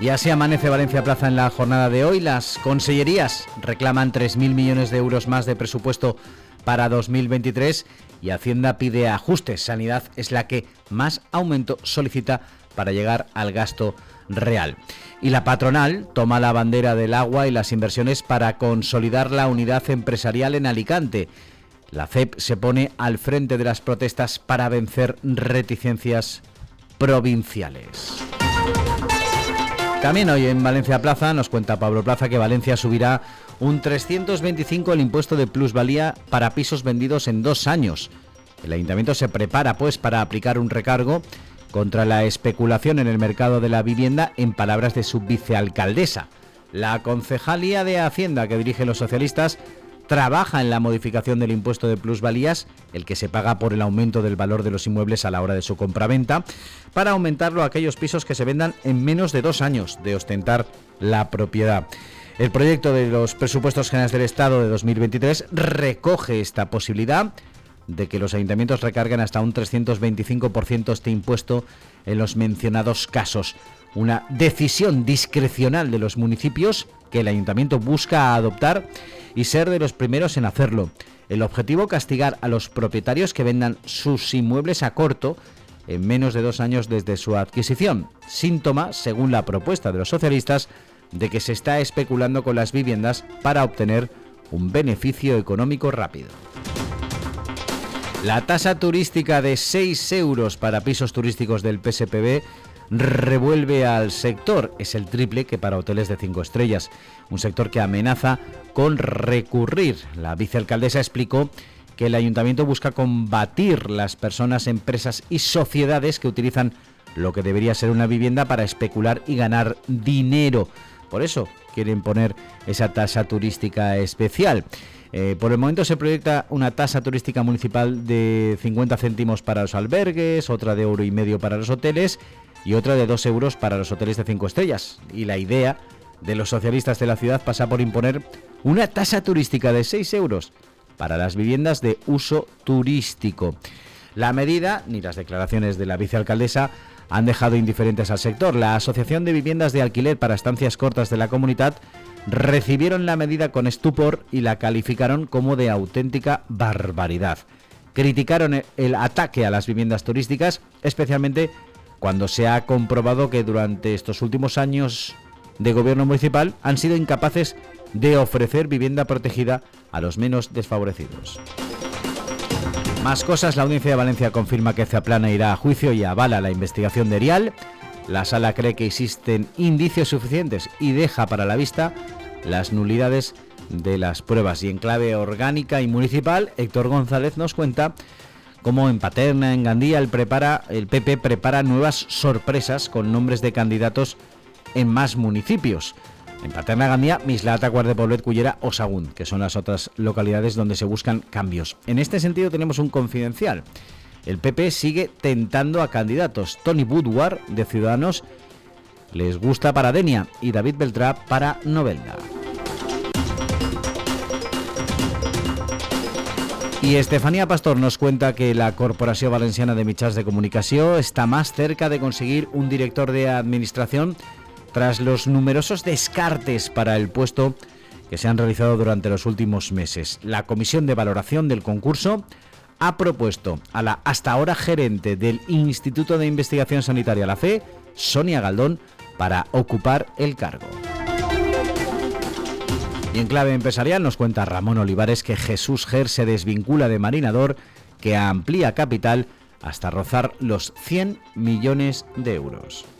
Y así amanece Valencia Plaza en la jornada de hoy. Las consellerías reclaman 3.000 millones de euros más de presupuesto para 2023 y Hacienda pide ajustes. Sanidad es la que más aumento solicita para llegar al gasto real. Y la patronal toma la bandera del agua y las inversiones para consolidar la unidad empresarial en Alicante. La CEP se pone al frente de las protestas para vencer reticencias provinciales. También hoy en Valencia Plaza nos cuenta Pablo Plaza que Valencia subirá un 325 el impuesto de plusvalía para pisos vendidos en dos años. El ayuntamiento se prepara pues para aplicar un recargo contra la especulación en el mercado de la vivienda en palabras de su vicealcaldesa. La concejalía de Hacienda que dirigen los socialistas trabaja en la modificación del impuesto de plusvalías, el que se paga por el aumento del valor de los inmuebles a la hora de su compraventa, para aumentarlo a aquellos pisos que se vendan en menos de dos años de ostentar la propiedad. El proyecto de los presupuestos generales del Estado de 2023 recoge esta posibilidad de que los ayuntamientos recarguen hasta un 325% este impuesto en los mencionados casos. Una decisión discrecional de los municipios que el ayuntamiento busca adoptar y ser de los primeros en hacerlo. El objetivo castigar a los propietarios que vendan sus inmuebles a corto en menos de dos años desde su adquisición, síntoma, según la propuesta de los socialistas, de que se está especulando con las viviendas para obtener un beneficio económico rápido. La tasa turística de 6 euros para pisos turísticos del PSPB revuelve al sector. Es el triple que para hoteles de 5 estrellas. Un sector que amenaza con recurrir. La vicealcaldesa explicó que el ayuntamiento busca combatir las personas, empresas y sociedades que utilizan lo que debería ser una vivienda para especular y ganar dinero. Por eso quieren poner esa tasa turística especial. Eh, por el momento se proyecta una tasa turística municipal de 50 céntimos para los albergues, otra de euro y medio para los hoteles y otra de 2 euros para los hoteles de 5 estrellas. Y la idea de los socialistas de la ciudad pasa por imponer una tasa turística de 6 euros para las viviendas de uso turístico. La medida, ni las declaraciones de la vicealcaldesa, han dejado indiferentes al sector. La Asociación de Viviendas de Alquiler para Estancias Cortas de la Comunidad recibieron la medida con estupor y la calificaron como de auténtica barbaridad. Criticaron el ataque a las viviendas turísticas, especialmente cuando se ha comprobado que durante estos últimos años de gobierno municipal han sido incapaces de ofrecer vivienda protegida a los menos desfavorecidos. Más cosas, la Audiencia de Valencia confirma que Zaplana irá a juicio y avala la investigación de Erial. La sala cree que existen indicios suficientes y deja para la vista las nulidades de las pruebas. Y en clave orgánica y municipal, Héctor González nos cuenta cómo en Paterna, en Gandía, el, PP prepara nuevas sorpresas con nombres de candidatos en más municipios. En Paterna, Gandía, Mislata, Poblet, Cullera o Sagún, que son las otras localidades donde se buscan cambios. En este sentido tenemos un confidencial. El PP sigue tentando a candidatos. Tony Woodward, de Ciudadanos, les gusta para Denia y David Beltrá para Novelda. Y Estefanía Pastor nos cuenta que la Corporación Valenciana de Michas de Comunicación está más cerca de conseguir un director de administración tras los numerosos descartes para el puesto que se han realizado durante los últimos meses. La Comisión de Valoración del concurso ha propuesto a la hasta ahora gerente del Instituto de Investigación Sanitaria, la FE, Sonia Galdón, para ocupar el cargo. Y en clave empresarial nos cuenta Ramón Olivares que Jesús Ger se desvincula de Marinador, que amplía capital hasta rozar los 100 millones de euros.